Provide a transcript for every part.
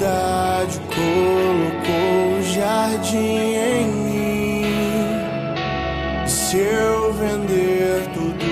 Sua humildade colocou o jardim em mim. Se eu vender tudo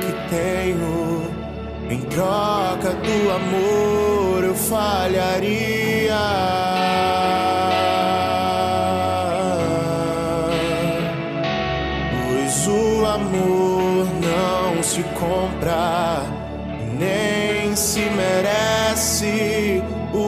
que tenho em troca do amor, eu falharia. se compra, nem se merece. O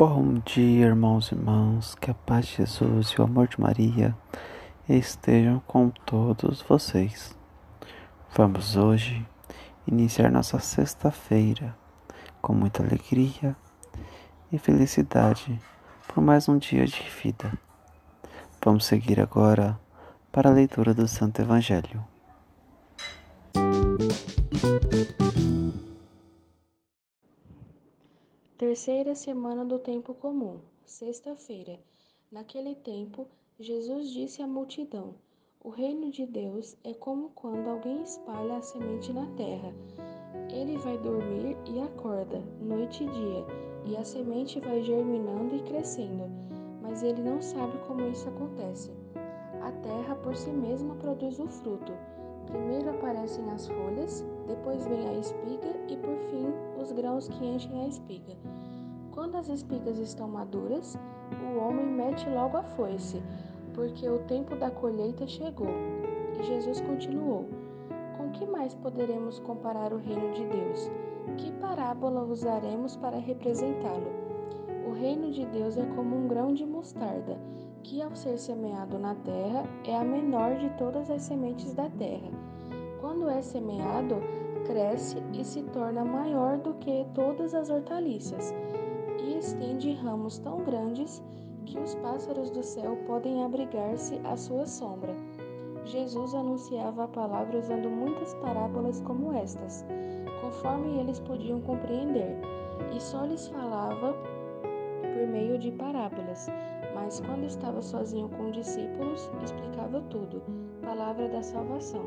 Bom dia, irmãos e irmãs, que a paz de Jesus e o amor de Maria estejam com todos vocês. Vamos hoje iniciar nossa sexta-feira com muita alegria e felicidade por mais um dia de vida. Vamos seguir agora para a leitura do Santo Evangelho. Terceira semana do tempo comum, sexta-feira. Naquele tempo, Jesus disse à multidão: O reino de Deus é como quando alguém espalha a semente na terra. Ele vai dormir e acorda, noite e dia, e a semente vai germinando e crescendo, mas ele não sabe como isso acontece. A terra por si mesma produz o fruto. Primeiro aparecem as folhas, depois vem a espiga e por fim os grãos que enchem a espiga. Quando as espigas estão maduras, o homem mete logo a foice, porque o tempo da colheita chegou. E Jesus continuou: Com que mais poderemos comparar o reino de Deus? Que parábola usaremos para representá-lo? O reino de Deus é como um grão de mostarda que ao ser semeado na terra é a menor de todas as sementes da terra. Quando é semeado, cresce e se torna maior do que todas as hortaliças, e estende ramos tão grandes que os pássaros do céu podem abrigar-se à sua sombra. Jesus anunciava a palavra usando muitas parábolas como estas, conforme eles podiam compreender, e só lhes falava por meio de parábolas mas quando estava sozinho com discípulos, explicava tudo. Palavra da salvação.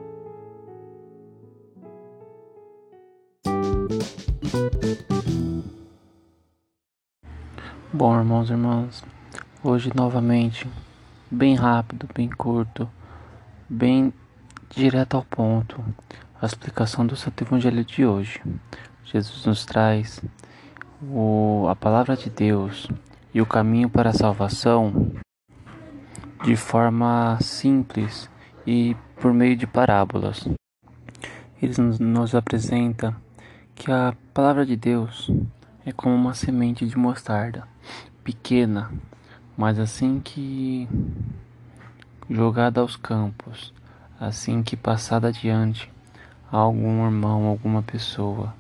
Bom, irmãos e irmãs, hoje novamente, bem rápido, bem curto, bem direto ao ponto, a explicação do Santo Evangelho de hoje. Jesus nos traz o, a palavra de Deus e o caminho para a salvação de forma simples e por meio de parábolas. Ele nos apresenta que a palavra de Deus é como uma semente de mostarda, pequena, mas assim que jogada aos campos, assim que passada adiante a algum irmão, alguma pessoa,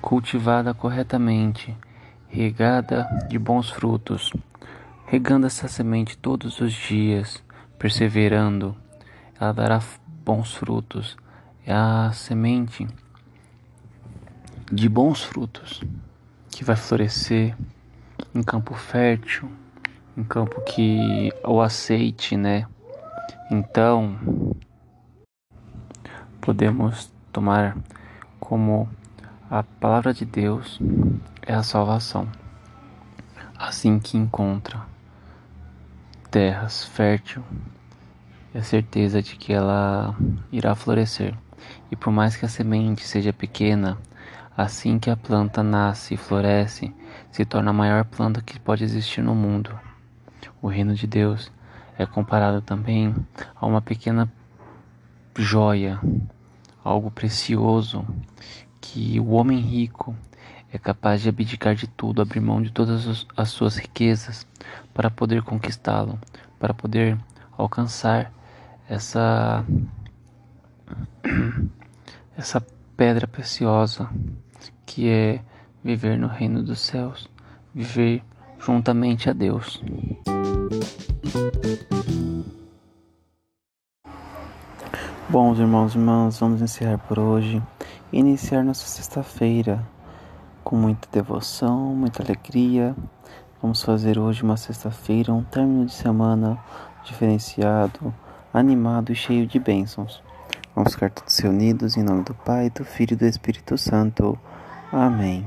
cultivada corretamente, regada de bons frutos, regando essa semente todos os dias, perseverando, ela dará bons frutos. É a semente de bons frutos que vai florescer em campo fértil, em campo que o aceite, né? Então, podemos tomar como a palavra de Deus é a salvação. Assim que encontra terras fértil, é certeza de que ela irá florescer. E por mais que a semente seja pequena, assim que a planta nasce e floresce, se torna a maior planta que pode existir no mundo. O reino de Deus é comparado também a uma pequena joia, algo precioso que o homem rico é capaz de abdicar de tudo, abrir mão de todas as suas riquezas para poder conquistá-lo, para poder alcançar essa essa pedra preciosa que é viver no reino dos céus, viver juntamente a Deus. Bom, irmãos e irmãs, vamos encerrar por hoje. Iniciar nossa sexta-feira com muita devoção, muita alegria. Vamos fazer hoje uma sexta-feira, um término de semana diferenciado, animado e cheio de bênçãos. Vamos ficar todos reunidos em nome do Pai, do Filho e do Espírito Santo. Amém.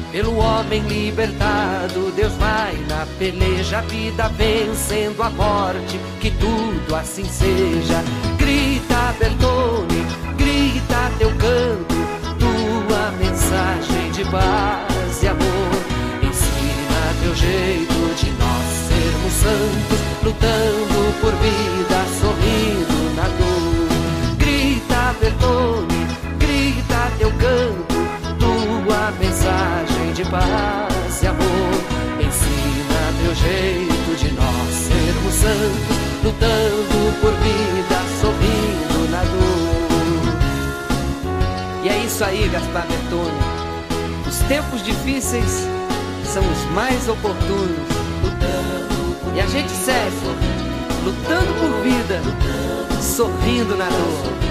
pelo homem libertado. Deus vai na peleja, a vida vencendo a morte, que tudo assim seja. Lutando por vida, sorrindo na dor. E é isso aí, Gaspar Bertone. Os tempos difíceis são os mais oportunos. E a gente segue lutando por vida, sorrindo na dor.